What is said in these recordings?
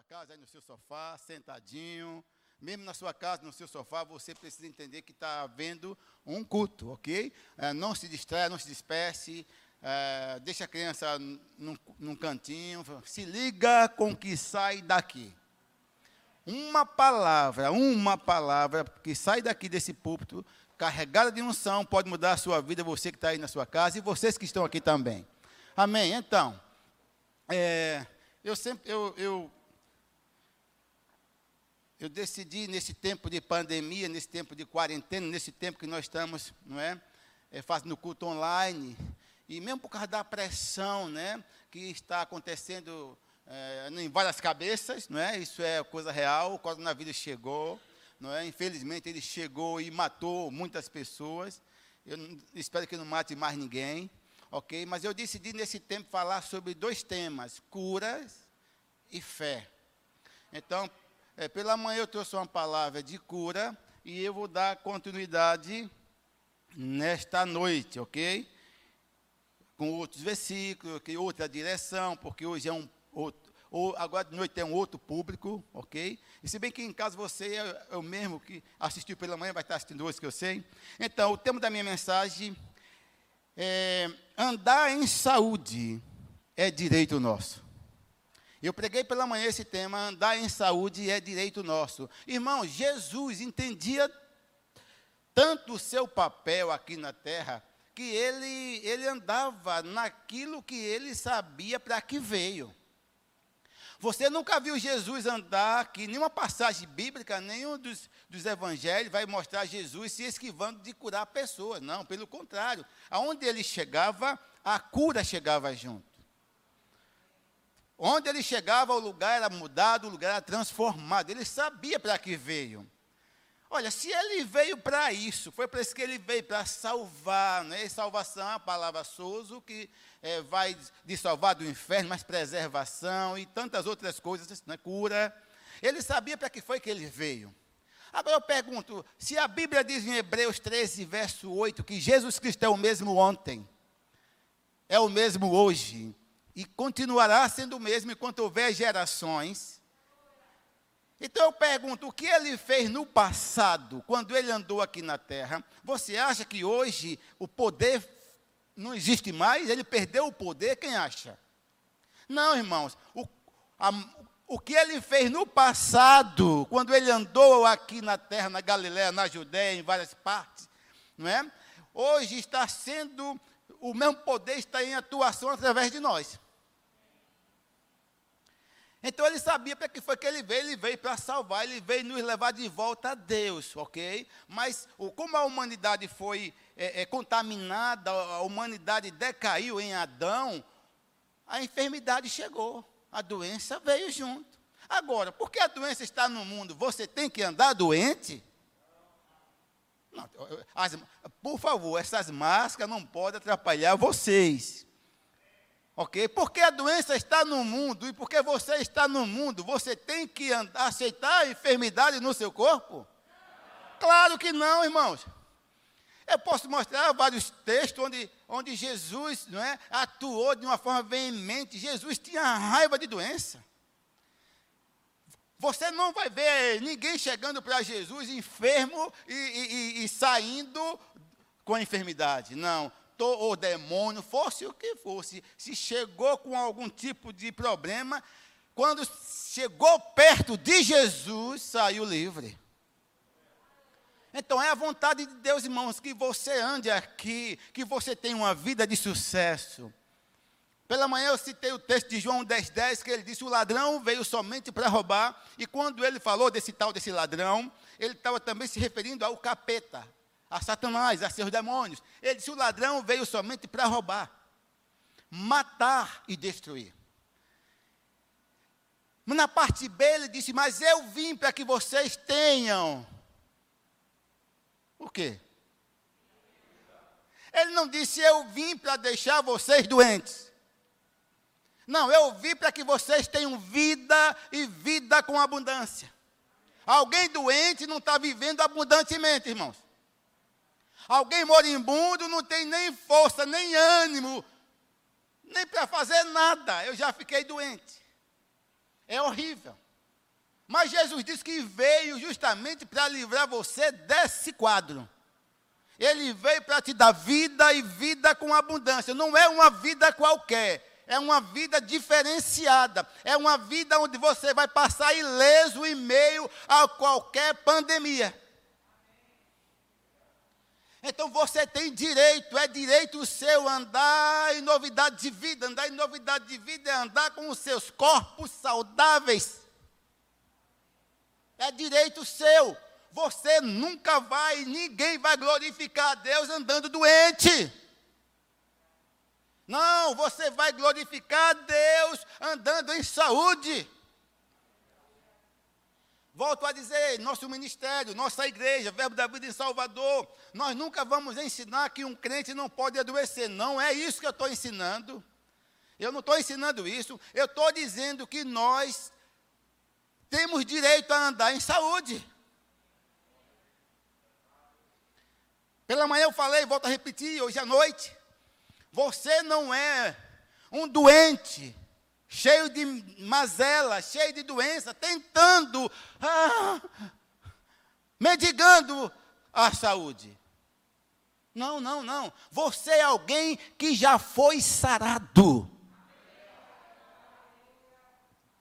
sua casa, aí no seu sofá, sentadinho. Mesmo na sua casa, no seu sofá, você precisa entender que está havendo um culto, ok? É, não se distraia, não se disperse. É, deixa a criança num, num cantinho. Se liga com o que sai daqui. Uma palavra, uma palavra que sai daqui desse púlpito, carregada de unção, pode mudar a sua vida, você que está aí na sua casa e vocês que estão aqui também. Amém? Então, é, eu sempre, eu, eu, eu decidi nesse tempo de pandemia, nesse tempo de quarentena, nesse tempo que nós estamos, não é, é fazendo culto online, e mesmo por causa da pressão, né, que está acontecendo é, em várias cabeças, não é? Isso é coisa real. O coronavírus chegou, não é? Infelizmente ele chegou e matou muitas pessoas. Eu espero que não mate mais ninguém, ok? Mas eu decidi nesse tempo falar sobre dois temas: curas e fé. Então, é, pela manhã eu trouxe uma palavra de cura e eu vou dar continuidade nesta noite, ok? Com outros versículos, outra direção, porque hoje é um outro, ou agora de noite tem um outro público, ok? E se bem que em casa você é, é o mesmo que assistiu pela manhã, vai estar assistindo hoje, que eu sei. Então, o tema da minha mensagem é andar em saúde é direito nosso. Eu preguei pela manhã esse tema, andar em saúde é direito nosso. Irmão, Jesus entendia tanto o seu papel aqui na terra, que ele, ele andava naquilo que ele sabia para que veio. Você nunca viu Jesus andar, que nenhuma passagem bíblica, nenhum dos, dos evangelhos vai mostrar Jesus se esquivando de curar pessoas. Não, pelo contrário. Aonde ele chegava, a cura chegava junto. Onde ele chegava, o lugar era mudado, o lugar era transformado. Ele sabia para que veio. Olha, se ele veio para isso, foi para isso que ele veio, para salvar, né? Salvação é a palavra souzo, que é, vai de salvar do inferno, mas preservação e tantas outras coisas, né? cura. Ele sabia para que foi que ele veio. Agora eu pergunto, se a Bíblia diz em Hebreus 13, verso 8, que Jesus Cristo é o mesmo ontem, é o mesmo hoje, e continuará sendo o mesmo enquanto houver gerações, então eu pergunto, o que ele fez no passado, quando ele andou aqui na terra? Você acha que hoje o poder não existe mais? Ele perdeu o poder? Quem acha? Não, irmãos. O, a, o que ele fez no passado, quando ele andou aqui na terra, na Galiléia, na Judéia, em várias partes, não é? Hoje está sendo, o mesmo poder está em atuação através de nós. Então ele sabia para que foi que ele veio, ele veio para salvar, ele veio nos levar de volta a Deus, ok? Mas como a humanidade foi é, é, contaminada, a humanidade decaiu em Adão, a enfermidade chegou, a doença veio junto. Agora, porque a doença está no mundo, você tem que andar doente? As, por favor, essas máscaras não podem atrapalhar vocês. Ok? Porque a doença está no mundo e porque você está no mundo, você tem que aceitar a enfermidade no seu corpo? Claro que não, irmãos. Eu posso mostrar vários textos onde, onde Jesus não é, atuou de uma forma veemente. Jesus tinha raiva de doença. Você não vai ver ninguém chegando para Jesus enfermo e, e, e, saindo com a enfermidade. Não ou demônio, fosse o que fosse, se chegou com algum tipo de problema, quando chegou perto de Jesus, saiu livre. Então é a vontade de Deus, irmãos, que você ande aqui, que você tenha uma vida de sucesso. Pela manhã eu citei o texto de João 10,10, 10, que ele disse: O ladrão veio somente para roubar. E quando ele falou desse tal desse ladrão, ele estava também se referindo ao capeta, a Satanás, a seus demônios. Ele disse: o ladrão veio somente para roubar, matar e destruir. Na parte B ele disse: Mas eu vim para que vocês tenham. O quê? Ele não disse: Eu vim para deixar vocês doentes. Não, eu vim para que vocês tenham vida e vida com abundância. Alguém doente não está vivendo abundantemente, irmãos. Alguém moribundo não tem nem força, nem ânimo, nem para fazer nada. Eu já fiquei doente. É horrível. Mas Jesus disse que veio justamente para livrar você desse quadro. Ele veio para te dar vida e vida com abundância. Não é uma vida qualquer é uma vida diferenciada, é uma vida onde você vai passar ileso em meio a qualquer pandemia. Então você tem direito, é direito seu andar em novidade de vida. Andar em novidade de vida é andar com os seus corpos saudáveis. É direito seu. Você nunca vai, ninguém vai glorificar a Deus andando doente. Não, você vai glorificar Deus andando em saúde. Volto a dizer, nosso ministério, nossa igreja, Verbo da Vida em Salvador, nós nunca vamos ensinar que um crente não pode adoecer. Não é isso que eu estou ensinando. Eu não estou ensinando isso. Eu estou dizendo que nós temos direito a andar em saúde. Pela manhã eu falei, volto a repetir, hoje à noite. Você não é um doente, cheio de mazela, cheio de doença, tentando, ah, mendigando a saúde. Não, não, não. Você é alguém que já foi sarado.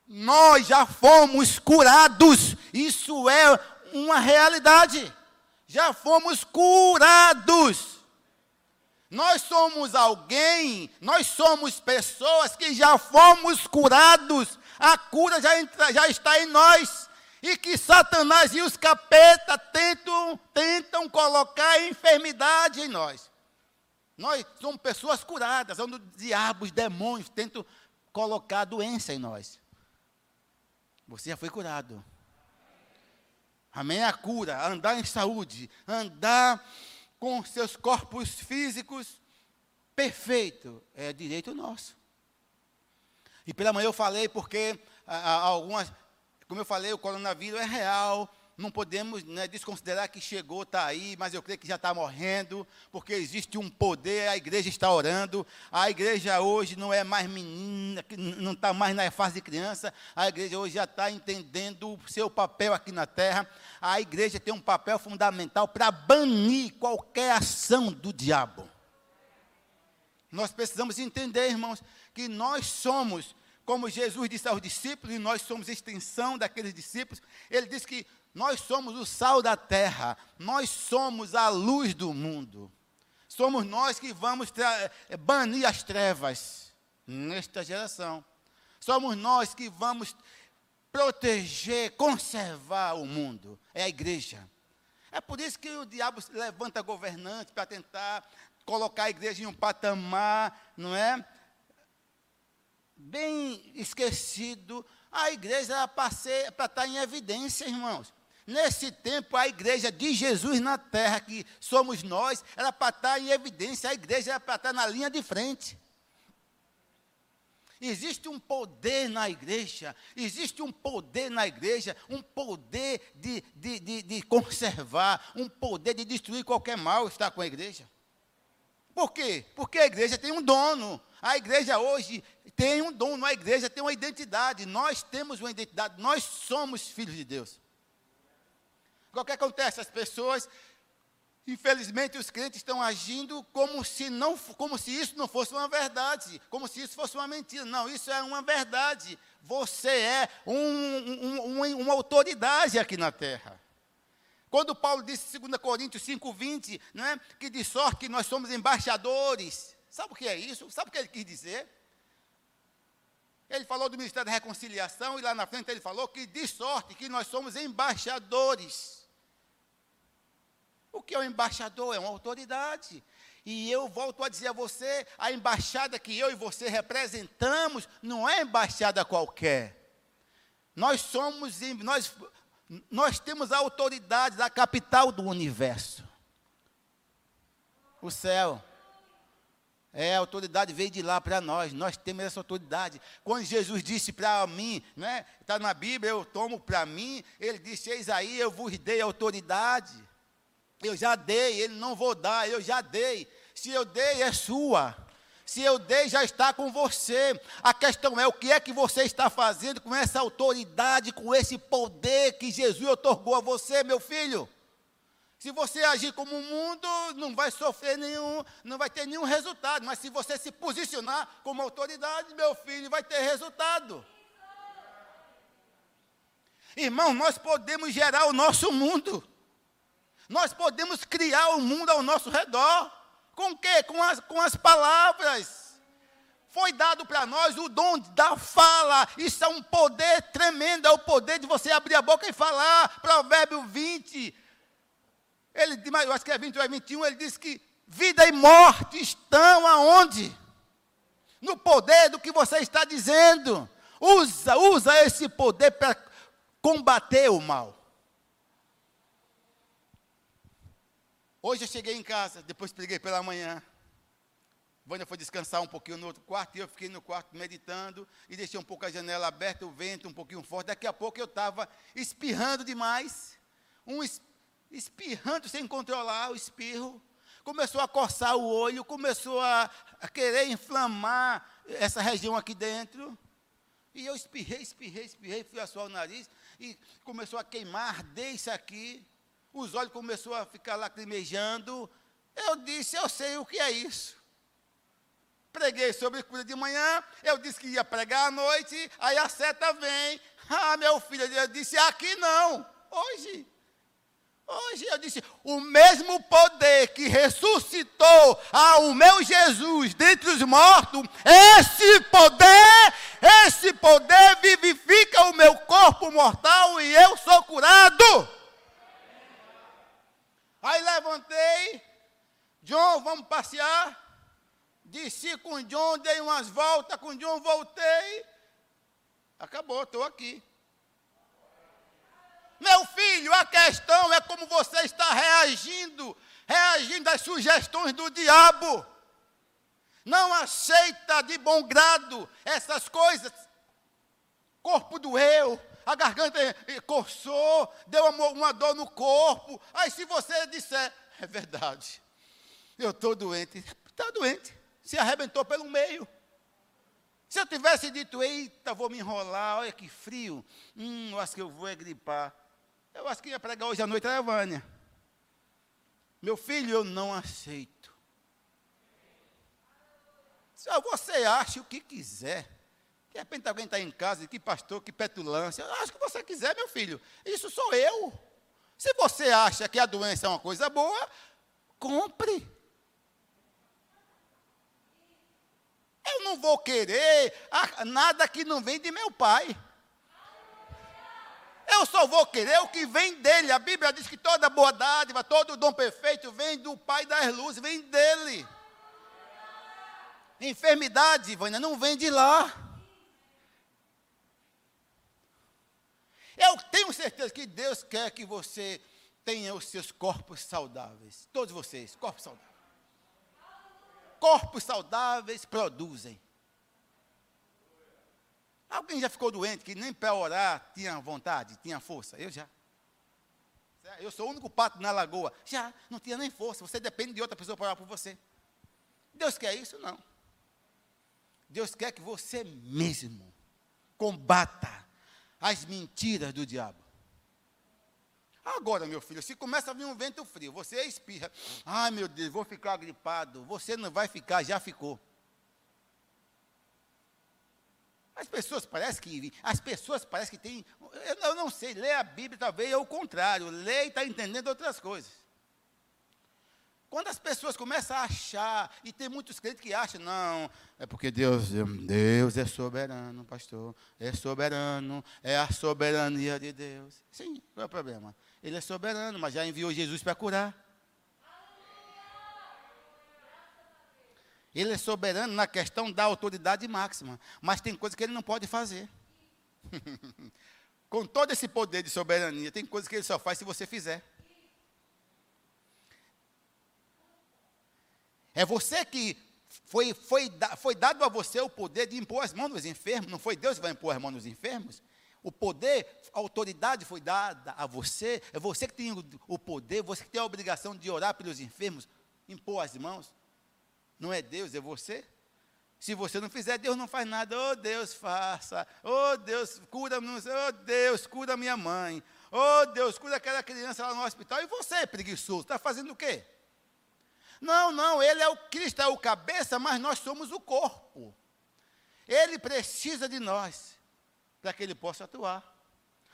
Nós já fomos curados. Isso é uma realidade. Já fomos curados. Nós somos alguém, nós somos pessoas que já fomos curados, a cura já, entra, já está em nós. E que Satanás e os capeta tentam, tentam colocar enfermidade em nós. Nós somos pessoas curadas, onde os diabos, demônios tentam colocar doença em nós. Você já foi curado. Amém? A cura, andar em saúde, andar com seus corpos físicos perfeito, é direito nosso. E pela manhã eu falei porque algumas, como eu falei, o coronavírus é real, não podemos né, desconsiderar que chegou, está aí, mas eu creio que já está morrendo, porque existe um poder, a igreja está orando, a igreja hoje não é mais menina, não está mais na fase de criança, a igreja hoje já está entendendo o seu papel aqui na terra, a igreja tem um papel fundamental para banir qualquer ação do diabo. Nós precisamos entender, irmãos, que nós somos como Jesus disse aos discípulos, e nós somos extensão daqueles discípulos, ele disse que nós somos o sal da terra, nós somos a luz do mundo. Somos nós que vamos eh, banir as trevas nesta geração. Somos nós que vamos proteger, conservar o mundo. É a igreja. É por isso que o diabo levanta governantes para tentar colocar a igreja em um patamar, não é? Bem esquecido. A igreja é para estar em evidência, irmãos. Nesse tempo, a igreja de Jesus na terra, que somos nós, era para estar em evidência, a igreja era para estar na linha de frente. Existe um poder na igreja, existe um poder na igreja, um poder de, de, de, de conservar, um poder de destruir qualquer mal está com a igreja. Por quê? Porque a igreja tem um dono. A igreja hoje tem um dono, a igreja tem uma identidade. Nós temos uma identidade, nós somos filhos de Deus. O que acontece? As pessoas, infelizmente, os crentes estão agindo como se, não, como se isso não fosse uma verdade, como se isso fosse uma mentira. Não, isso é uma verdade. Você é um, um, um, uma autoridade aqui na terra. Quando Paulo disse em 2 Coríntios 5,20, é, que de sorte que nós somos embaixadores. Sabe o que é isso? Sabe o que ele quis dizer? Ele falou do Ministério da Reconciliação e lá na frente ele falou que de sorte que nós somos embaixadores. O que é um embaixador? É uma autoridade. E eu volto a dizer a você: a embaixada que eu e você representamos não é embaixada qualquer. Nós somos, nós, nós temos a autoridade da capital do universo o céu. É, a autoridade veio de lá para nós, nós temos essa autoridade. Quando Jesus disse para mim, né, está na Bíblia, eu tomo para mim, ele disse: Eis aí, eu vos dei autoridade. Eu já dei, ele não vou dar, eu já dei. Se eu dei, é sua. Se eu dei, já está com você. A questão é o que é que você está fazendo com essa autoridade, com esse poder que Jesus otorgou a você, meu filho. Se você agir como o mundo, não vai sofrer nenhum, não vai ter nenhum resultado. Mas se você se posicionar como autoridade, meu filho, vai ter resultado. Irmão, nós podemos gerar o nosso mundo. Nós podemos criar o mundo ao nosso redor. Com o quê? Com as, com as palavras. Foi dado para nós o dom da fala. Isso é um poder tremendo. É o poder de você abrir a boca e falar. Provérbio 20. Ele, eu acho que é 20 ou 21. Ele diz que vida e morte estão aonde? No poder do que você está dizendo. Usa, usa esse poder para combater o mal. Hoje eu cheguei em casa, depois peguei pela manhã. Vânia foi descansar um pouquinho no outro quarto e eu fiquei no quarto meditando e deixei um pouco a janela aberta, o vento um pouquinho forte. Daqui a pouco eu estava espirrando demais, um espirrando sem controlar o espirro. Começou a coçar o olho, começou a, a querer inflamar essa região aqui dentro. E eu espirrei, espirrei, espirrei, fui assoar o nariz e começou a queimar, arder isso aqui. Os olhos começou a ficar lacrimejando. Eu disse, eu sei o que é isso. Preguei sobre cura de manhã, eu disse que ia pregar à noite, aí a seta vem. Ah, meu filho, eu disse, aqui não, hoje. Hoje eu disse: o mesmo poder que ressuscitou ao meu Jesus dentre os mortos, esse poder, esse poder vivifica o meu corpo mortal e eu sou curado. Aí levantei, John, vamos passear. Desci com John, dei umas voltas com John, voltei. Acabou, estou aqui. Meu filho, a questão é como você está reagindo, reagindo às sugestões do diabo. Não aceita de bom grado essas coisas. Corpo doeu, a garganta coçou, deu uma, dor no corpo. Aí se você disser, é verdade, eu estou doente, está doente, se arrebentou pelo meio. Se eu tivesse dito, eita, vou me enrolar, olha que frio, hum, eu acho que eu vou é gripar. Eu acho que ia pregar hoje à noite a Vânia. Meu filho, eu não aceito. Você acha o que quiser. De repente alguém está em casa, que pastor, que petulância. Acho que você quiser, meu filho. Isso sou eu. Se você acha que a doença é uma coisa boa, compre. Eu não vou querer nada que não vem de meu pai. Eu só vou querer o que vem dele. A Bíblia diz que toda boa dádiva, todo dom perfeito vem do Pai das luzes, vem dele. Enfermidade, Ivânia, não vem de lá. Eu tenho certeza que Deus quer que você tenha os seus corpos saudáveis. Todos vocês, corpos saudáveis. Corpos saudáveis produzem. Alguém já ficou doente que nem para orar tinha vontade, tinha força? Eu já. Eu sou o único pato na lagoa. Já, não tinha nem força. Você depende de outra pessoa para orar por você. Deus quer isso? Não. Deus quer que você mesmo combata as mentiras do diabo. Agora, meu filho, se começa a vir um vento frio, você espirra. Ai, meu Deus, vou ficar gripado. Você não vai ficar, já ficou. As pessoas parecem que. As pessoas parecem que têm. Eu, não sei, ler a Bíblia talvez é o contrário. Lê e está entendendo outras coisas. Quando as pessoas começam a achar, e tem muitos crentes que acham, não, é porque Deus, Deus é soberano, pastor, é soberano, é a soberania de Deus. Sim, qual é o problema? Ele é soberano, mas já enviou Jesus para curar. Ele é soberano na questão da autoridade máxima, mas tem coisas que ele não pode fazer. Com todo esse poder de soberania, tem coisas que ele só faz se você fizer. É você que foi, foi, foi dado a você o poder de impor as mãos nos enfermos. Não foi Deus que vai impor as mãos nos enfermos? O poder, a autoridade foi dada a você. É você que tem o poder, você que tem a obrigação de orar pelos enfermos, impor as mãos. Não é Deus, é você. Se você não fizer, Deus não faz nada. Oh, Deus, faça. Oh, Deus, cura, oh, Deus, cura minha mãe. Oh, Deus, cura aquela criança lá no hospital. E você, preguiçoso, está fazendo o quê? Não, não, ele é o Cristo, é o cabeça, mas nós somos o corpo. Ele precisa de nós para que ele possa atuar.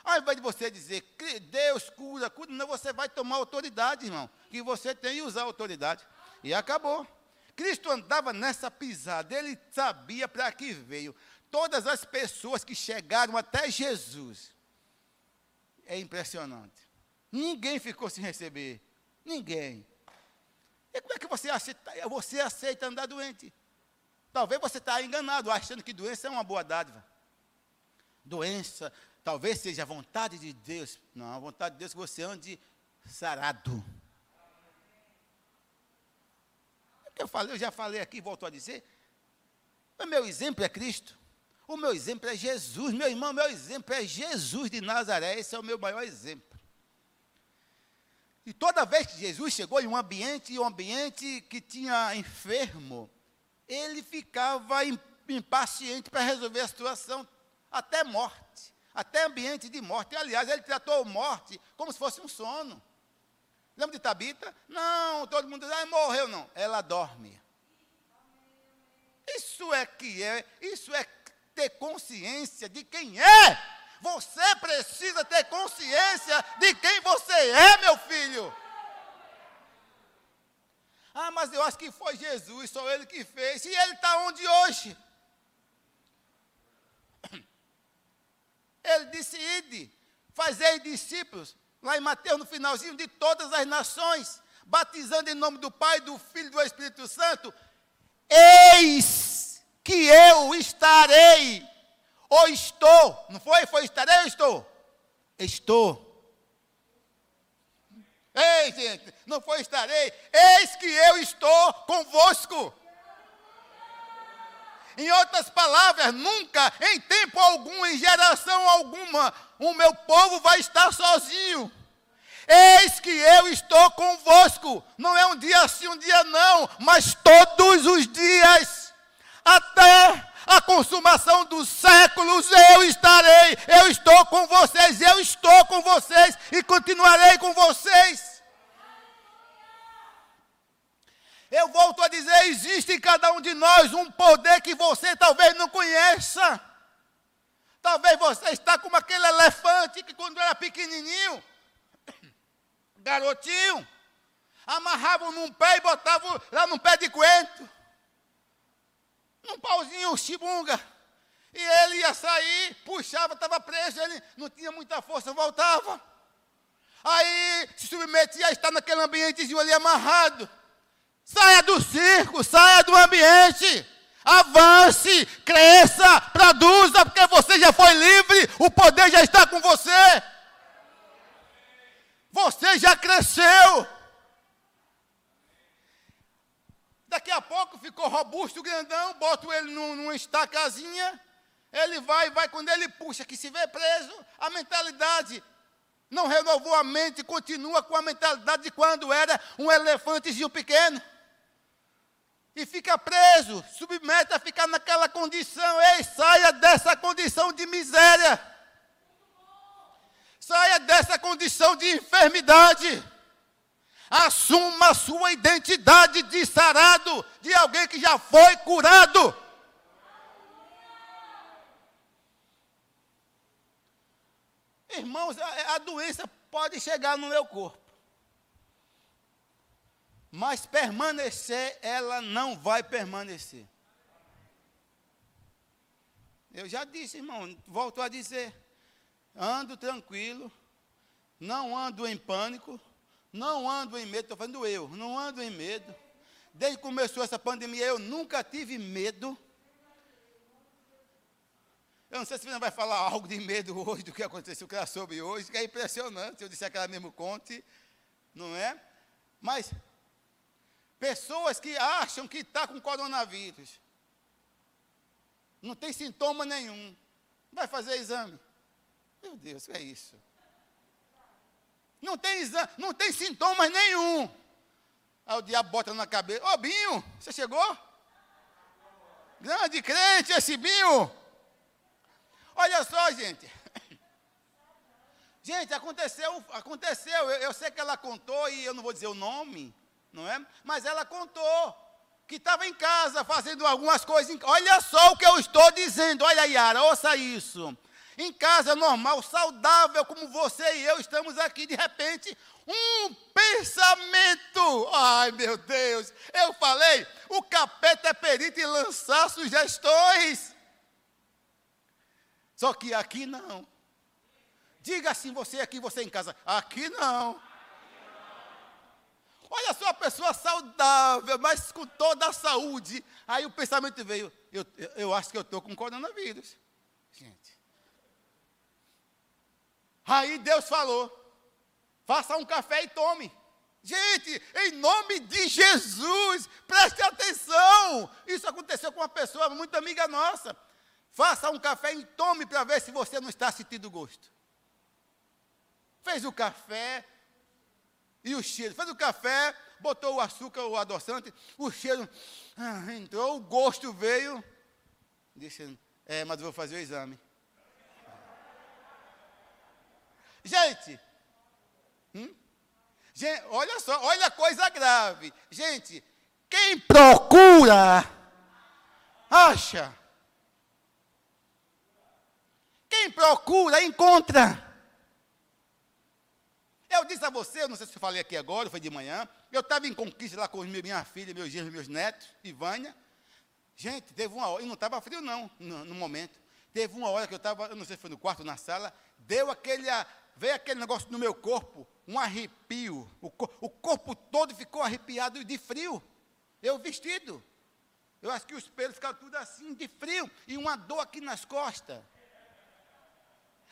Ao invés de você dizer, Deus cura, cura, não, você vai tomar autoridade, irmão. Que você tem que usar autoridade. E acabou. Cristo andava nessa pisada, ele sabia para que veio. Todas as pessoas que chegaram até Jesus, é impressionante. Ninguém ficou sem receber. Ninguém. E como é que você aceita, você aceita andar doente? Talvez você está enganado, achando que doença é uma boa dádiva. Doença, talvez seja a vontade de Deus. Não, a vontade de Deus é que você ande sarado. Eu, falei, eu já falei aqui, volto a dizer. O meu exemplo é Cristo. O meu exemplo é Jesus. Meu irmão, meu exemplo é Jesus de Nazaré. Esse é o meu maior exemplo. E toda vez que Jesus chegou em um ambiente, um ambiente que tinha enfermo, ele ficava impaciente para resolver a situação, até morte, até ambiente de morte. Aliás, ele tratou morte como se fosse um sono. Lembra de Tabita? Não, todo mundo diz, ah, morreu, não. Ela dorme. Isso é que é, isso é ter consciência de quem é. Você precisa ter consciência de quem você é, meu filho. Ah, mas eu acho que foi Jesus, só ele que fez. E ele está onde hoje? Ele disse: Ide, fazei discípulos, lá em Mateus, no finalzinho, de todas as nações, batizando em nome do Pai, do Filho e do Espírito Santo. Eis que eu estarei, ou estou, não foi? Foi estarei ou estou? Estou. Ei, gente, não foi estarei, eis que eu estou convosco. Em outras palavras, nunca, em tempo algum, em geração alguma, o meu povo vai estar sozinho. Eis que eu estou convosco. Não é um dia sim, um dia não, mas todos os dias, até a consumação dos séculos, eu estarei. Eu estou com vocês, eu estou com vocês e continuarei com vocês. Eu volto a dizer: existe em cada um de nós um poder que você talvez não conheça. Talvez você está como aquele elefante que quando era pequenininho, garotinho, amarravam num pé e botavam lá num pé de coentro, num pauzinho chibunga. E ele ia sair, puxava, estava preso, ele não tinha muita força, voltava. Aí se submetia a estar naquele ambientezinho ali amarrado. Saia do circo, saia do ambiente. Avance, cresça, produza, porque você já foi livre, o poder já está com você. Você já cresceu. Daqui a pouco ficou robusto, grandão, boto ele num, numa estacazinha, ele vai, vai, quando ele puxa, que se vê preso, a mentalidade não renovou a mente, continua com a mentalidade de quando era um elefantezinho pequeno e fica preso, submete a ficar naquela condição. Ei, saia dessa condição de miséria. Saia dessa condição de enfermidade. Assuma a sua identidade de sarado, de alguém que já foi curado. Irmãos, a, a doença pode chegar no meu corpo mas permanecer, ela não vai permanecer. Eu já disse, irmão, volto a dizer: ando tranquilo, não ando em pânico, não ando em medo, estou falando eu, não ando em medo. Desde que começou essa pandemia, eu nunca tive medo. Eu não sei se você vai falar algo de medo hoje, do que aconteceu, que ela soube hoje, que é impressionante. Eu disse aquela mesmo conte, não é? Mas Pessoas que acham que está com coronavírus. Não tem sintoma nenhum. Vai fazer exame. Meu Deus, o que é isso? Não tem, não tem sintomas nenhum. Aí o diabo bota na cabeça. Ô, Binho, você chegou? Grande crente esse Binho. Olha só, gente. Gente, aconteceu, aconteceu. Eu, eu, sei que ela contou e eu não vou dizer o nome, não é? Mas ela contou que estava em casa fazendo algumas coisas. Olha só o que eu estou dizendo. Olha, Yara, ouça isso. Em casa normal, saudável, como você e eu estamos aqui, de repente, um pensamento. Ai, meu Deus, eu falei, o capeta é perito em lançar sugestões. Só que aqui não. Diga assim, você aqui, você em casa. Aqui não. Olha só a pessoa saudável, mas com toda a saúde. Aí o pensamento veio, eu, eu acho que eu estou com coronavírus. Gente. Aí Deus falou, faça um café e tome. Gente, em nome de Jesus, preste atenção. Isso aconteceu com uma pessoa muito amiga nossa. Faça um café e tome para ver se você não está sentindo gosto. Fez o café e o cheiro. Fez o café, botou o açúcar, o adoçante, o cheiro ah, entrou, o gosto veio. Disse, é, mas vou fazer o exame. Gente, hum? gente, olha só, olha a coisa grave. Gente, quem procura, acha. Quem procura, encontra. Eu disse a você, não sei se eu falei aqui agora, foi de manhã, eu estava em conquista lá com minha filha, meus genros, meus netos, Ivânia. Gente, teve uma hora, e não estava frio não, no, no, momento. Teve uma hora que eu estava, eu não sei se foi no quarto ou na sala, deu aquele, veio aquele negócio no meu corpo, um arrepio. O, o corpo todo ficou arrepiado de frio. Eu vestido. Eu acho que os pelos ficaram tudo assim, de frio. E uma dor aqui nas costas.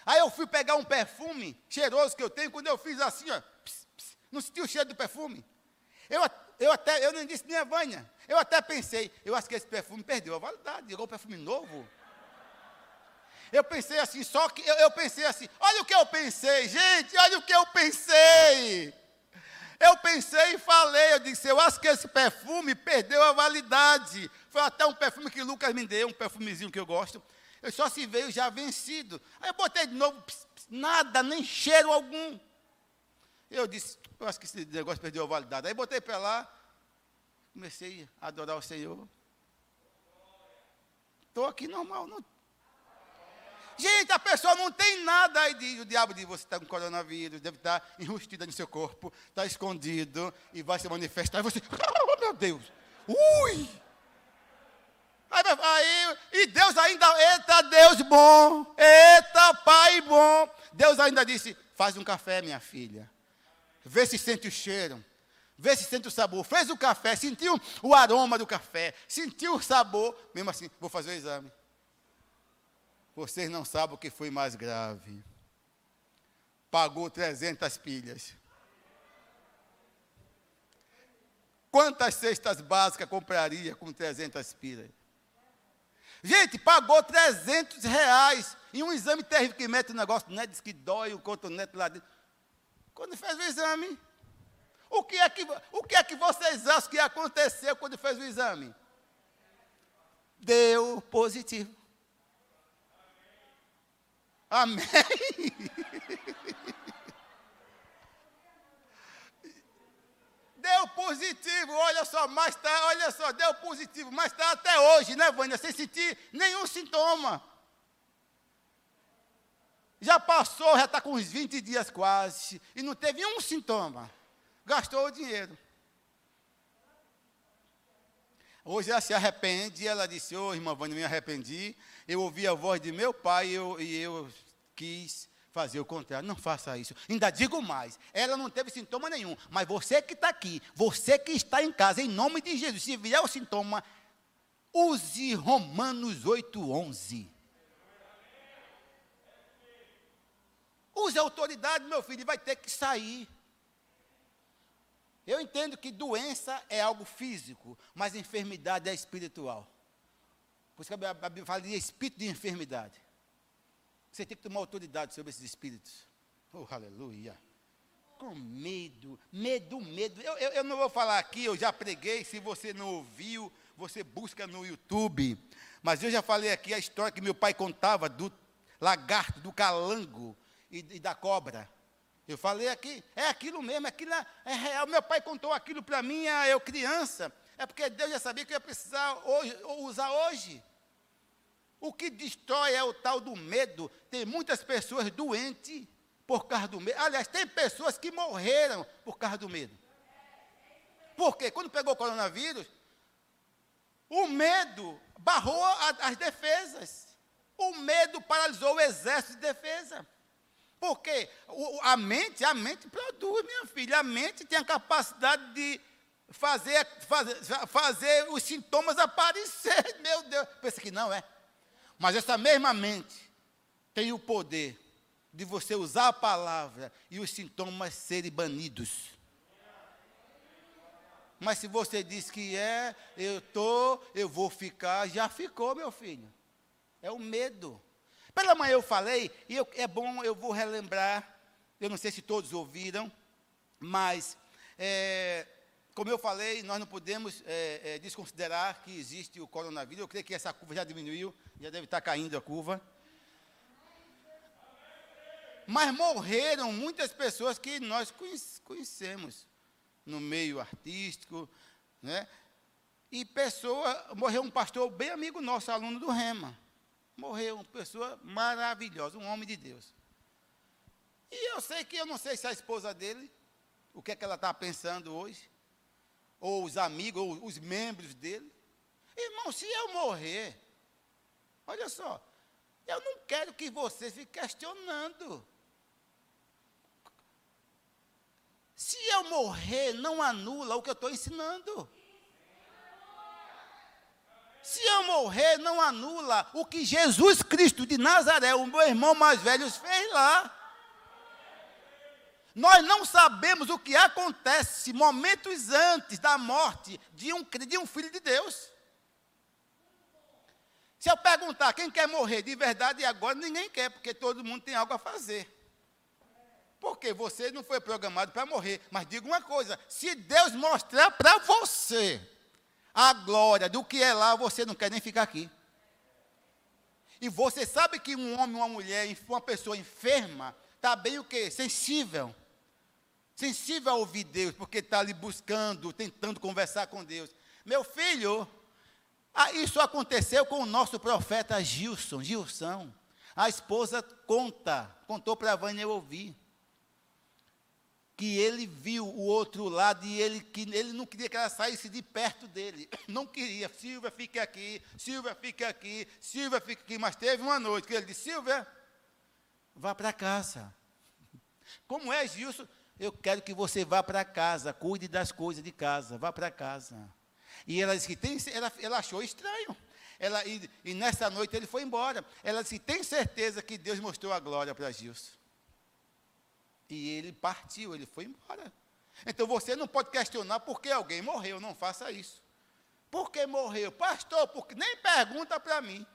Aí eu fui pegar um perfume cheiroso que eu tenho, quando eu fiz assim, ó, pss, pss, não senti o cheiro do perfume. Eu, eu até, eu não disse minha Vânia, eu até pensei, eu acho que esse perfume perdeu a validade, igual um perfume novo. Eu pensei assim, só que eu, eu pensei assim, olha o que eu pensei, gente, olha o que eu pensei. Eu pensei e falei, eu disse, eu acho que esse perfume perdeu a validade. Foi até um perfume que Lucas me deu, um perfumezinho que eu gosto. Eu só se veio já vencido. Aí eu botei de novo, pss, nada, nem cheiro algum. Eu disse, eu acho que esse negócio perdeu a validade. Aí botei para lá, comecei a adorar o Senhor. Estou aqui normal. Não. Gente, a pessoa não tem nada. Aí diz, o diabo diz, você está com coronavírus, deve estar tá enrustida no seu corpo, está escondido e vai se manifestar. E você, oh, meu Deus, ui! Aí, aí, e Deus ainda, eita Deus bom, eita Pai bom. Deus ainda disse: faz um café, minha filha. Vê se sente o cheiro. Vê se sente o sabor. Fez o café, sentiu o aroma do café, sentiu o sabor. Mesmo assim, vou fazer o exame. Vocês não sabem o que foi mais grave. Pagou 300 pilhas. Quantas cestas básicas compraria com 300 pilhas? Gente, pagou 300 reais em um exame terrível que mete o negócio, né? Diz que dói o cotonete lá dentro. Quando fez o exame, o que, é que, o que é que vocês acham que aconteceu quando fez o exame? Deu positivo. Amém. Deu positivo, olha só, mas tá, olha só, deu positivo, mas está até hoje, né, Vânia, sem sentir nenhum sintoma. Já passou, já está com uns 20 dias quase, e não teve um sintoma. Gastou o dinheiro. Hoje ela se arrepende, ela disse, ô oh, irmã Vânia, me arrependi. Eu ouvi a voz de meu pai eu, e eu quis fazer o contrário. Não faça isso. Ainda digo mais: ela não teve sintoma nenhum. Mas você que está aqui, você que está em casa, em nome de Jesus, se vier o sintoma, use Romanos 8,11. Use a autoridade, meu filho, vai ter que sair. Eu entendo que doença é algo físico, mas enfermidade é espiritual. Por isso que a Bíblia fala de espírito de enfermidade. Você tem que tomar autoridade sobre esses espíritos. Oh, aleluia. Com medo, medo, medo. Eu, eu, eu não vou falar aqui, eu já preguei, se você não ouviu, você busca no YouTube. Mas eu já falei aqui a história que meu pai contava do lagarto, do calango e, e da cobra. Eu falei aqui, é aquilo mesmo, aquilo é, real. Meu pai contou aquilo para mim, eu criança. É porque Deus já sabia que eu ia precisar hoje, usar hoje. O que destrói é o tal do medo. Tem muitas pessoas doentes por causa do medo. Aliás, tem pessoas que morreram por causa do medo. Por quê? Quando pegou o coronavírus, o medo barrou a, as defesas. O medo paralisou o exército de defesa. Porque a mente, a mente produz, minha filha. A mente tem a capacidade de fazer, fazer, fazer os sintomas aparecer. Meu Deus. Pensa que não é. Mas essa mesma mente tem o poder de você usar a palavra e os sintomas serem banidos. Mas se você diz que é, eu estou, eu vou ficar, já ficou, meu filho. É o medo. Pela manhã eu falei, e eu, é bom, eu vou relembrar, eu não sei se todos ouviram, mas, é, como eu falei, nós não podemos é, é, desconsiderar que existe o coronavírus. Eu creio que essa curva já diminuiu, já deve estar caindo a curva. Mas morreram muitas pessoas que nós conhecemos no meio artístico, né? E pessoa, morreu um pastor bem amigo nosso, aluno do Rema. Morreu uma pessoa maravilhosa, um homem de Deus. E eu sei que eu não sei se a esposa dele, o que é que ela está pensando hoje, ou os amigos, ou os membros dele. Irmão, se eu morrer, olha só, eu não quero que você fique questionando. Se eu morrer, não anula o que eu estou ensinando. Se eu morrer, não anula o que Jesus Cristo de Nazaré, o meu irmão mais velho, fez lá. Nós não sabemos o que acontece momentos antes da morte de um, de um filho de Deus. Se eu perguntar quem quer morrer de verdade agora, ninguém quer, porque todo mundo tem algo a fazer. Porque você não foi programado para morrer. Mas diga uma coisa: se Deus mostrar para você a glória do que é lá, você não quer nem ficar aqui. E você sabe que um homem, uma mulher, uma pessoa enferma, está bem o quê? Sensível. Sensível a ouvir Deus, porque está ali buscando, tentando conversar com Deus. Meu filho, ah, isso aconteceu com o nosso profeta Gilson, Gilson. A esposa conta, contou para a Vânia ouvir que ele viu o outro lado e ele, que ele não queria que ela saísse de perto dele. Não queria. Silvia, fique aqui. Silvia, fique aqui. Silvia, fique aqui. Mas teve uma noite que ele disse: Silvia, vá para casa. Como é, Gilson? Eu quero que você vá para casa. Cuide das coisas de casa. Vá para casa. E ela disse que tem, ela, ela achou estranho. Ela, e, e nessa noite ele foi embora. Ela disse: tem certeza que Deus mostrou a glória para Gilson. E ele partiu, ele foi embora. Então você não pode questionar por que alguém morreu, não faça isso. Por que morreu? Pastor, porque nem pergunta para mim.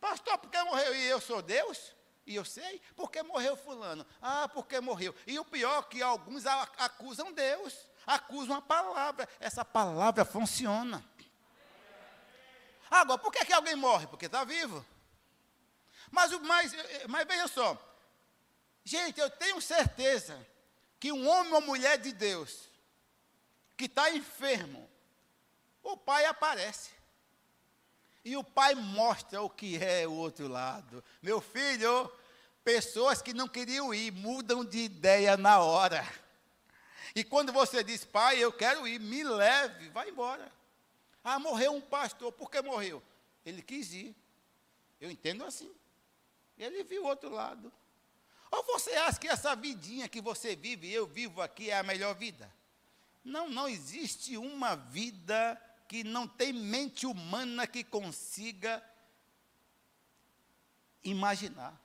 Pastor, por que morreu? E eu sou Deus? E eu sei. Por que morreu fulano? Ah, porque morreu. E o pior é que alguns acusam Deus, acusam a palavra. Essa palavra funciona. Agora, por que, que alguém morre? Porque está vivo. Mas, mas, mas veja só, Gente, eu tenho certeza que um homem ou mulher de Deus que está enfermo, o pai aparece. E o pai mostra o que é o outro lado. Meu filho, pessoas que não queriam ir mudam de ideia na hora. E quando você diz, pai, eu quero ir, me leve, vai embora. Ah, morreu um pastor, por que morreu? Ele quis ir. Eu entendo assim. Ele viu o outro lado. Ou você acha que essa vidinha que você vive, eu vivo aqui, é a melhor vida? Não, não existe uma vida que não tem mente humana que consiga imaginar.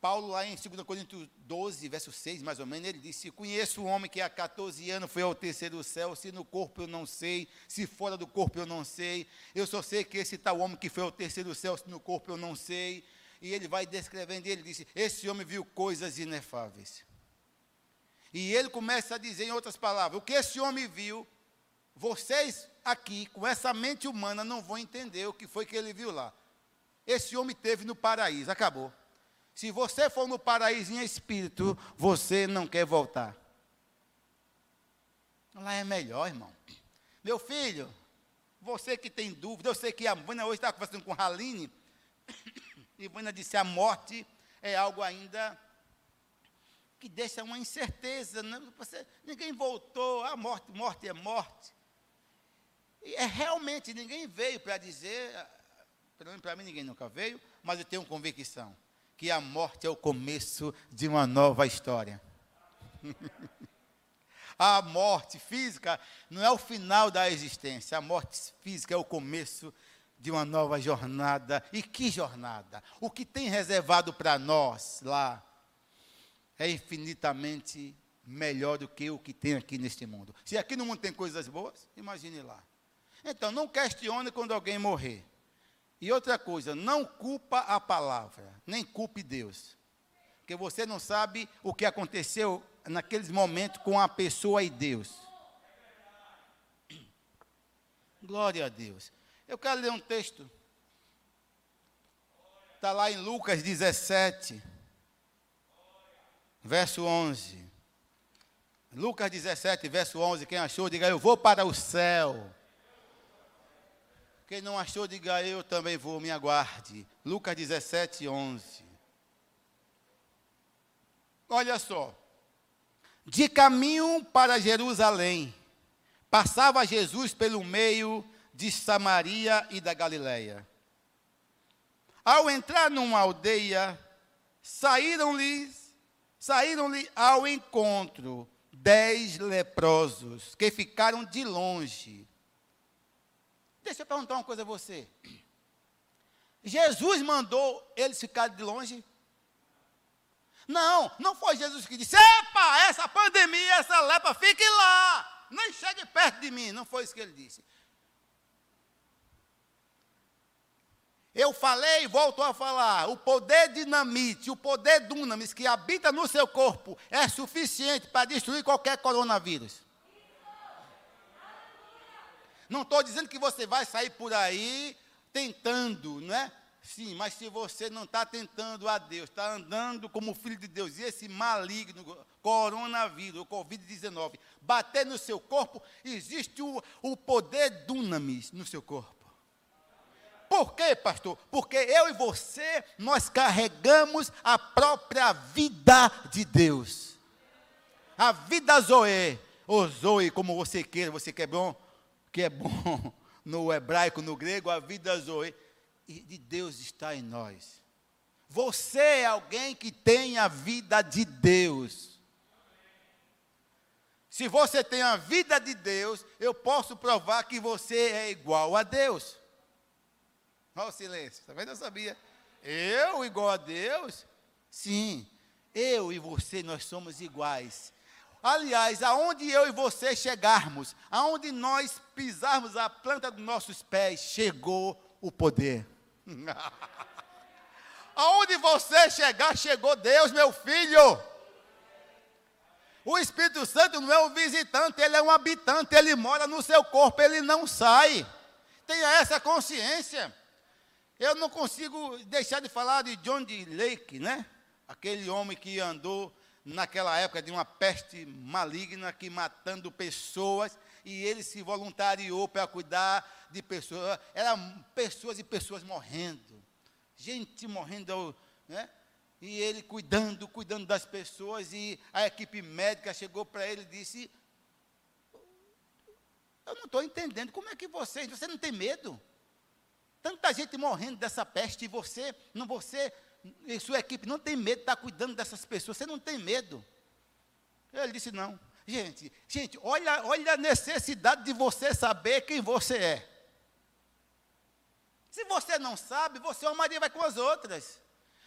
Paulo, lá em 2 Coríntios 12, verso 6, mais ou menos, ele disse: Conheço um homem que há 14 anos foi ao terceiro céu, se no corpo eu não sei, se fora do corpo eu não sei, eu só sei que esse tal homem que foi ao terceiro céu, se no corpo eu não sei, e ele vai descrevendo, ele disse: Esse homem viu coisas inefáveis. E ele começa a dizer, em outras palavras, o que esse homem viu vocês aqui, com essa mente humana, não vão entender o que foi que ele viu lá. Esse homem teve no paraíso, acabou. Se você for no paraíso em espírito, você não quer voltar. Lá é melhor, irmão. Meu filho, você que tem dúvida, eu sei que a Vânia hoje está conversando com Haline, e Vânia disse: a morte é algo ainda que deixa uma incerteza. Né? Você, ninguém voltou, a morte, morte é morte. E é realmente, ninguém veio para dizer, pelo menos para mim ninguém nunca veio, mas eu tenho convicção que a morte é o começo de uma nova história. a morte física não é o final da existência, a morte física é o começo de uma nova jornada. E que jornada? O que tem reservado para nós lá é infinitamente melhor do que o que tem aqui neste mundo. Se aqui no mundo tem coisas boas, imagine lá. Então, não questione quando alguém morrer. E outra coisa, não culpa a palavra, nem culpe Deus. Porque você não sabe o que aconteceu naqueles momentos com a pessoa e Deus. Glória a Deus. Eu quero ler um texto. Está lá em Lucas 17, verso 11. Lucas 17, verso 11. Quem achou, diga eu vou para o céu. Quem não achou, diga eu também vou, me aguarde. Lucas 17, 11. Olha só. De caminho para Jerusalém, passava Jesus pelo meio de Samaria e da Galiléia. Ao entrar numa aldeia, saíram-lhe saíram-lhe ao encontro dez leprosos que ficaram de longe Deixa eu perguntar uma coisa a você. Jesus mandou eles ficarem de longe? Não, não foi Jesus que disse: Epa, essa pandemia, essa lepra, fique lá, nem chegue perto de mim. Não foi isso que ele disse. Eu falei e volto a falar: o poder dinamite, o poder dunamis que habita no seu corpo é suficiente para destruir qualquer coronavírus. Não estou dizendo que você vai sair por aí tentando, não é? Sim, mas se você não está tentando a Deus, está andando como filho de Deus, e esse maligno, coronavírus, o Covid-19, bater no seu corpo, existe o, o poder dunamis no seu corpo. Por quê, pastor? Porque eu e você, nós carregamos a própria vida de Deus. A vida Zoe, ou Zoe, como você queira, você quer bom, que é bom no hebraico, no grego, a vida zoe, e de Deus está em nós. Você é alguém que tem a vida de Deus. Se você tem a vida de Deus, eu posso provar que você é igual a Deus. Olha o silêncio, talvez tá não sabia. Eu igual a Deus? Sim, eu e você, nós somos iguais. Aliás, aonde eu e você chegarmos, aonde nós pisarmos a planta dos nossos pés, chegou o poder. aonde você chegar, chegou Deus, meu filho. O Espírito Santo não é um visitante, ele é um habitante, ele mora no seu corpo, ele não sai. Tenha essa consciência. Eu não consigo deixar de falar de John D. Lake, né? Aquele homem que andou naquela época de uma peste maligna que matando pessoas, e ele se voluntariou para cuidar de pessoas. Eram pessoas e pessoas morrendo. Gente morrendo, né? E ele cuidando, cuidando das pessoas, e a equipe médica chegou para ele e disse: Eu não estou entendendo, como é que vocês, você não tem medo? Tanta gente morrendo dessa peste e você, não você e sua equipe não tem medo de estar cuidando dessas pessoas, você não tem medo. Ele disse, não. Gente, gente, olha, olha a necessidade de você saber quem você é. Se você não sabe, você é uma Maria vai com as outras.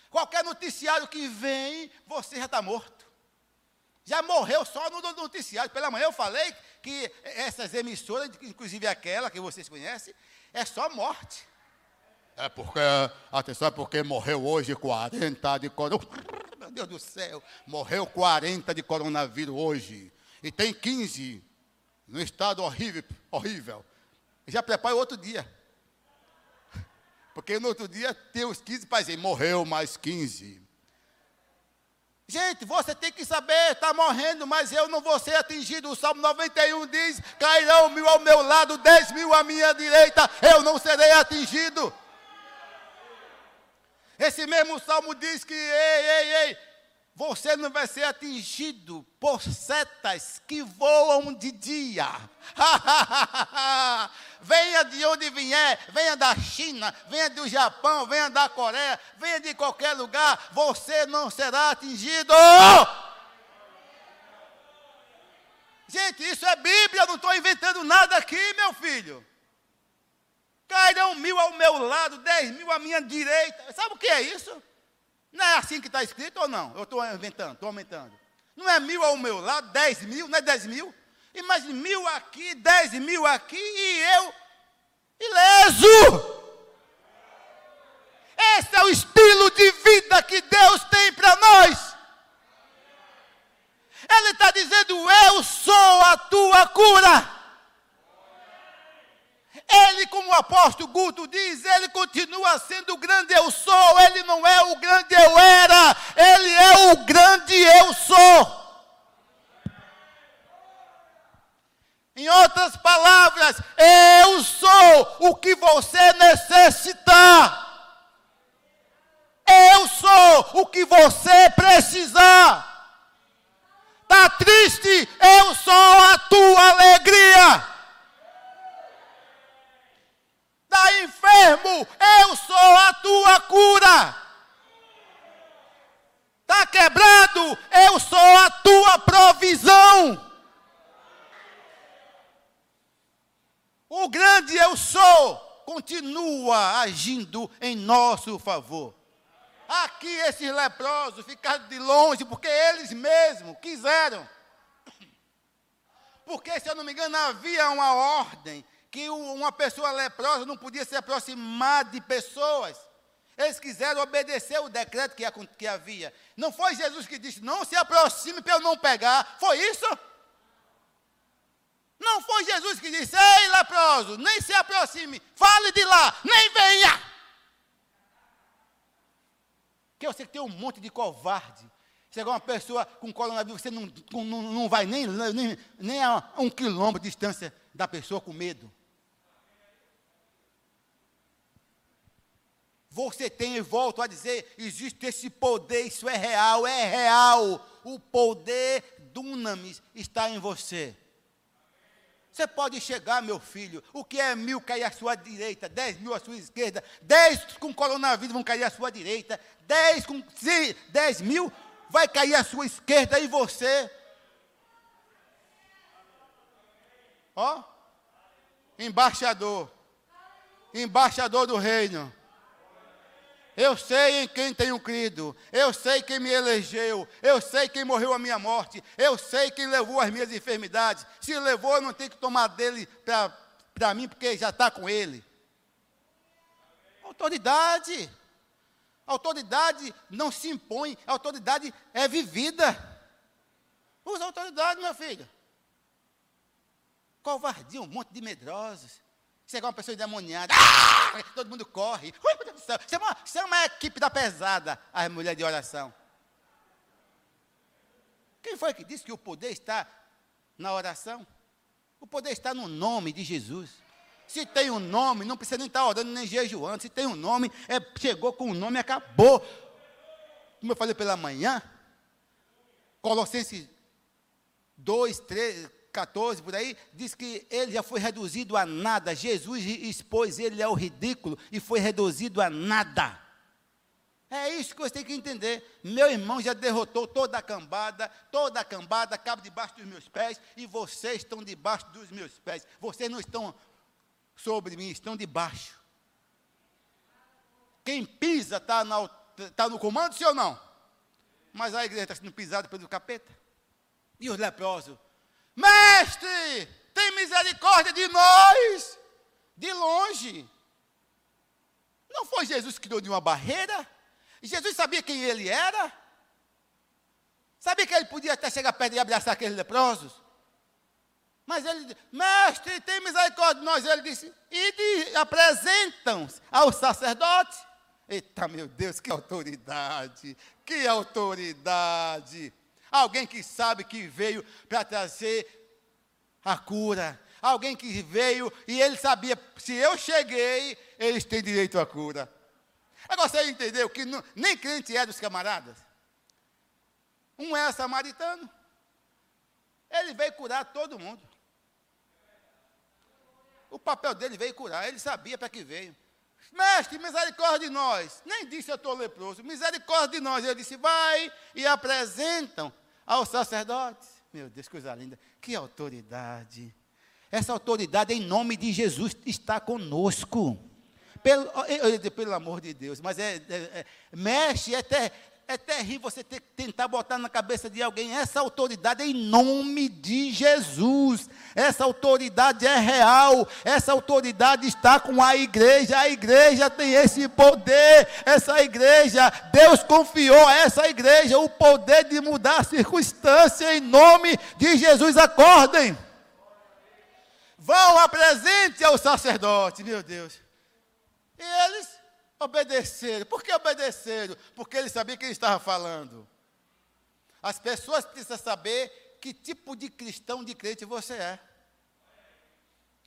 Qualquer noticiário que vem, você já está morto. Já morreu só no noticiário. Pela manhã eu falei que essas emissoras, inclusive aquela que vocês conhecem, é só morte. É porque, atenção, é porque morreu hoje 40 de coronavírus. Meu Deus do céu, morreu 40 de coronavírus hoje. E tem 15 num estado horrível, horrível. Já prepara outro dia. Porque no outro dia tem os 15 para morreu mais 15. Gente, você tem que saber, está morrendo, mas eu não vou ser atingido. O Salmo 91 diz: cairão mil ao meu lado, dez mil à minha direita, eu não serei atingido. Esse mesmo salmo diz que, ei, ei, ei, você não vai ser atingido por setas que voam de dia. venha de onde vier, venha da China, venha do Japão, venha da Coreia, venha de qualquer lugar, você não será atingido. Gente, isso é Bíblia, não estou inventando nada aqui, meu filho. Cairão mil ao meu lado, dez mil à minha direita. Sabe o que é isso? Não é assim que está escrito ou não? Eu estou inventando, estou aumentando. Não é mil ao meu lado, dez mil, não é dez mil? Imagine mil aqui, dez mil aqui e eu ileso. Esse é o estilo de vida que Deus tem para nós. Ele está dizendo: Eu sou a tua cura. Ele, como o apóstolo Guto diz, ele continua sendo o grande eu sou, ele não é o grande eu era, ele é o grande eu sou. Em outras palavras, eu sou o que você necessitar. Eu sou o que você precisar. Está triste? Eu sou a tua alegria. Está enfermo? Eu sou a tua cura. Está quebrado? Eu sou a tua provisão. O grande eu sou continua agindo em nosso favor. Aqui esses leprosos ficaram de longe porque eles mesmos quiseram. Porque, se eu não me engano, havia uma ordem que uma pessoa leprosa não podia se aproximar de pessoas. Eles quiseram obedecer o decreto que havia. Não foi Jesus que disse, não se aproxime para eu não pegar. Foi isso? Não foi Jesus que disse, ei leproso, nem se aproxime, fale de lá, nem venha. Que eu sei que tem um monte de covarde. Chega uma pessoa com coronavírus, você não, não, não vai nem, nem, nem a um quilômetro de distância da pessoa com medo. Você tem, e volto a dizer, existe esse poder, isso é real, é real. O poder dunamis está em você. Você pode chegar, meu filho, o que é mil cair à sua direita, dez mil à sua esquerda, dez com coronavírus vão cair à sua direita, dez com dez mil vai cair à sua esquerda e você. Ó, embaixador, embaixador do reino. Eu sei em quem tenho crido. Eu sei quem me elegeu. Eu sei quem morreu a minha morte. Eu sei quem levou as minhas enfermidades. Se levou, eu não tenho que tomar dele para mim, porque já está com ele. Autoridade. Autoridade não se impõe. Autoridade é vivida. Usa autoridade, meu filho. Covardia, um monte de medrosos. Chega uma pessoa endemoniada, ah! todo mundo corre. Ui, meu Deus do céu. É, é equipe da pesada, as mulheres de oração. Quem foi que disse que o poder está na oração? O poder está no nome de Jesus. Se tem um nome, não precisa nem estar orando nem jejuando. Se tem um nome, é, chegou com o um nome e acabou. Como eu falei pela manhã, Colossenses 2, 3, 14 por aí, diz que ele já foi reduzido a nada. Jesus expôs ele ao ridículo e foi reduzido a nada. É isso que você tem que entender. Meu irmão já derrotou toda a cambada, toda a cambada cabe debaixo dos meus pés e vocês estão debaixo dos meus pés. Vocês não estão sobre mim, estão debaixo. Quem pisa está tá no comando, sim ou não? Mas a igreja está sendo pisada pelo capeta. E os leprosos Mestre, tem misericórdia de nós. De longe. Não foi Jesus que criou de uma barreira? Jesus sabia quem ele era? Sabia que ele podia até chegar perto e abraçar aqueles leprosos? Mas ele disse, mestre, tem misericórdia de nós. Ele disse, e apresentam ao sacerdote. Eita, meu Deus, que autoridade, que autoridade. Alguém que sabe que veio para trazer a cura. Alguém que veio e ele sabia, se eu cheguei, eles têm direito à cura. Agora você entendeu que não, nem crente é dos camaradas? Um é samaritano. Ele veio curar todo mundo. O papel dele veio curar, ele sabia para que veio. Mestre, misericórdia de nós. Nem disse eu estou leproso, misericórdia de nós. Ele disse, vai e apresentam aos sacerdotes. Meu Deus, coisa linda. Que autoridade. Essa autoridade, em nome de Jesus, está conosco. Pelo, pelo amor de Deus, mas é, é, é mexe, é, ter, é terrível você ter, tentar botar na cabeça de alguém essa autoridade em nome de Jesus. Essa autoridade é real. Essa autoridade está com a igreja. A igreja tem esse poder. Essa igreja, Deus confiou a essa igreja o poder de mudar a circunstância em nome de Jesus. Acordem. Vão apresente ao sacerdote, meu Deus. E eles Obedeceram. Por que obedeceram? Porque ele sabia que ele estava falando. As pessoas precisam saber que tipo de cristão, de crente você é.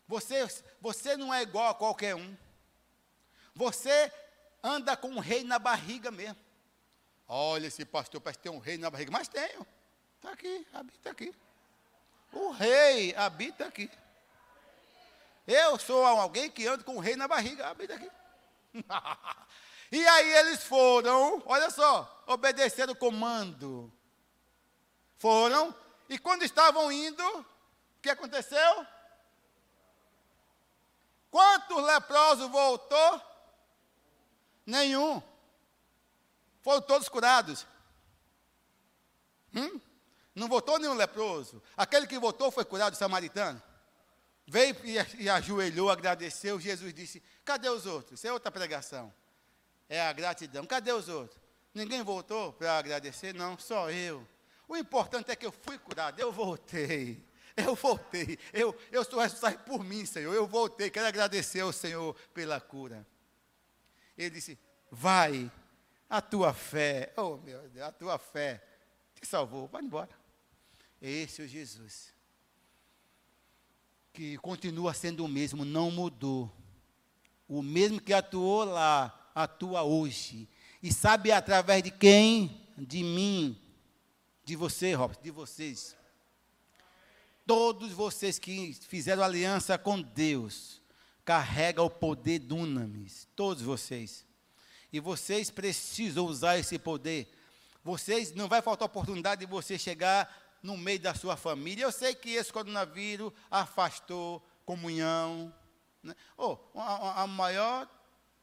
Você, você não é igual a qualquer um. Você anda com um rei na barriga mesmo. Olha, esse pastor parece ter um rei na barriga. Mas tenho. Está aqui, habita aqui. O rei habita aqui. Eu sou alguém que anda com um rei na barriga, habita aqui. e aí eles foram, olha só, obedeceram o comando. Foram, e quando estavam indo, o que aconteceu? Quantos leprosos voltou? Nenhum. Foram todos curados. Hum? Não voltou nenhum leproso. Aquele que voltou foi curado, o samaritano. Veio e, ajoelhou, agradeceu. Jesus disse: Cadê os outros? Isso é outra pregação. É a gratidão. Cadê os outros? Ninguém voltou para agradecer? Não, só eu. O importante é que eu fui curado, eu voltei. Eu voltei. Eu, eu sou responsável por mim, Senhor. Eu voltei. Quero agradecer ao Senhor pela cura. Ele disse: Vai, a tua fé, oh meu Deus, a tua fé te salvou. Vai embora. Esse é o Jesus que continua sendo o mesmo, não mudou. O mesmo que atuou lá, atua hoje. E sabe através de quem? De mim, de você, Robson, de vocês. Todos vocês que fizeram aliança com Deus, carrega o poder dunamis, todos vocês. E vocês precisam usar esse poder. Vocês não vai faltar oportunidade de você chegar no meio da sua família. Eu sei que esse coronavírus afastou comunhão. Né? Oh, a, a maior,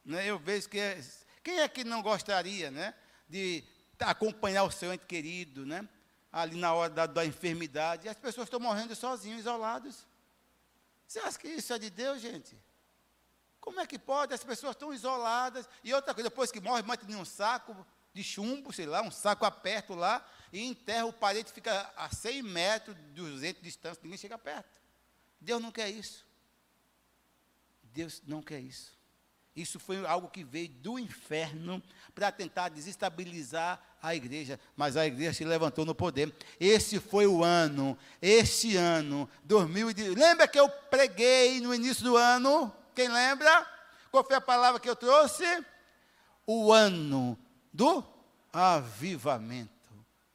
né, eu vejo que é, quem é que não gostaria né, de acompanhar o seu ente querido, né, ali na hora da, da enfermidade, as pessoas estão morrendo sozinhos, isolados. Você acha que isso é de Deus, gente? Como é que pode? As pessoas estão isoladas. E outra coisa, depois que morre, mete em um saco de chumbo, sei lá, um saco aperto lá, e enterra o parede, fica a 100 metros, 200 de distância, ninguém chega perto. Deus não quer isso. Deus não quer isso. Isso foi algo que veio do inferno para tentar desestabilizar a igreja, mas a igreja se levantou no poder. Esse foi o ano, esse ano, 2010. Lembra que eu preguei no início do ano? Quem lembra? Qual foi a palavra que eu trouxe? O ano do avivamento.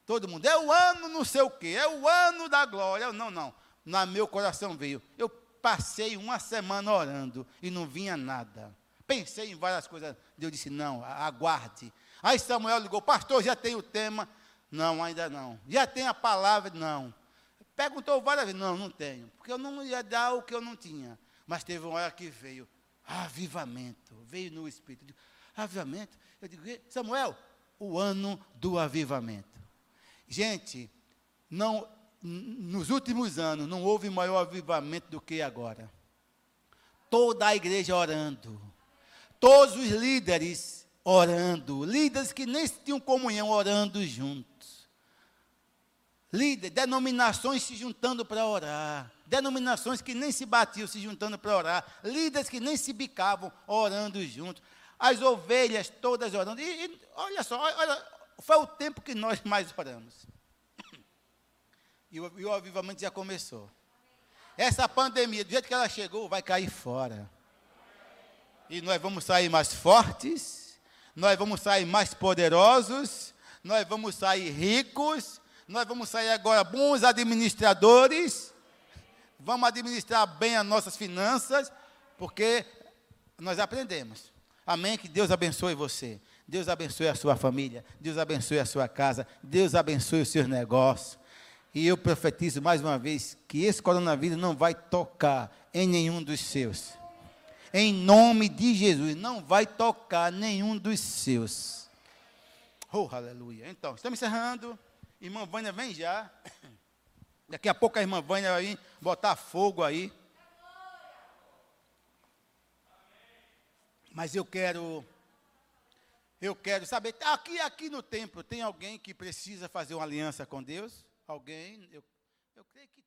Todo mundo, é o ano não sei o quê, é o ano da glória. Não, não. Na meu coração veio. Eu passei uma semana orando e não vinha nada. Pensei em várias coisas. Deus disse: não, aguarde. Aí Samuel ligou, pastor, já tem o tema? Não, ainda não. Já tem a palavra? Não. Perguntou várias vezes, não, não tenho. Porque eu não ia dar o que eu não tinha. Mas teve uma hora que veio, avivamento, veio no Espírito. avivamento? Eu digo, Samuel, o ano do avivamento. Gente, não, nos últimos anos não houve maior avivamento do que agora. Toda a igreja orando, todos os líderes orando, líderes que nem tinham comunhão orando juntos. Líder, denominações se juntando para orar. Denominações que nem se batiam se juntando para orar. Líderes que nem se bicavam orando juntos. As ovelhas todas orando. E, e olha só, olha, foi o tempo que nós mais oramos. E o, e o avivamento já começou. Essa pandemia, do jeito que ela chegou, vai cair fora. E nós vamos sair mais fortes, nós vamos sair mais poderosos, nós vamos sair ricos, nós vamos sair agora bons administradores, vamos administrar bem as nossas finanças, porque nós aprendemos. Amém? Que Deus abençoe você. Deus abençoe a sua família. Deus abençoe a sua casa. Deus abençoe os seus negócios. E eu profetizo mais uma vez que esse coronavírus não vai tocar em nenhum dos seus. Em nome de Jesus, não vai tocar nenhum dos seus. Oh, aleluia. Então, estamos encerrando. Irmã Vânia vem já. Daqui a pouco a irmã Vânia vai botar fogo aí. Mas eu quero eu quero saber, aqui aqui no templo tem alguém que precisa fazer uma aliança com Deus? Alguém? Eu, eu creio que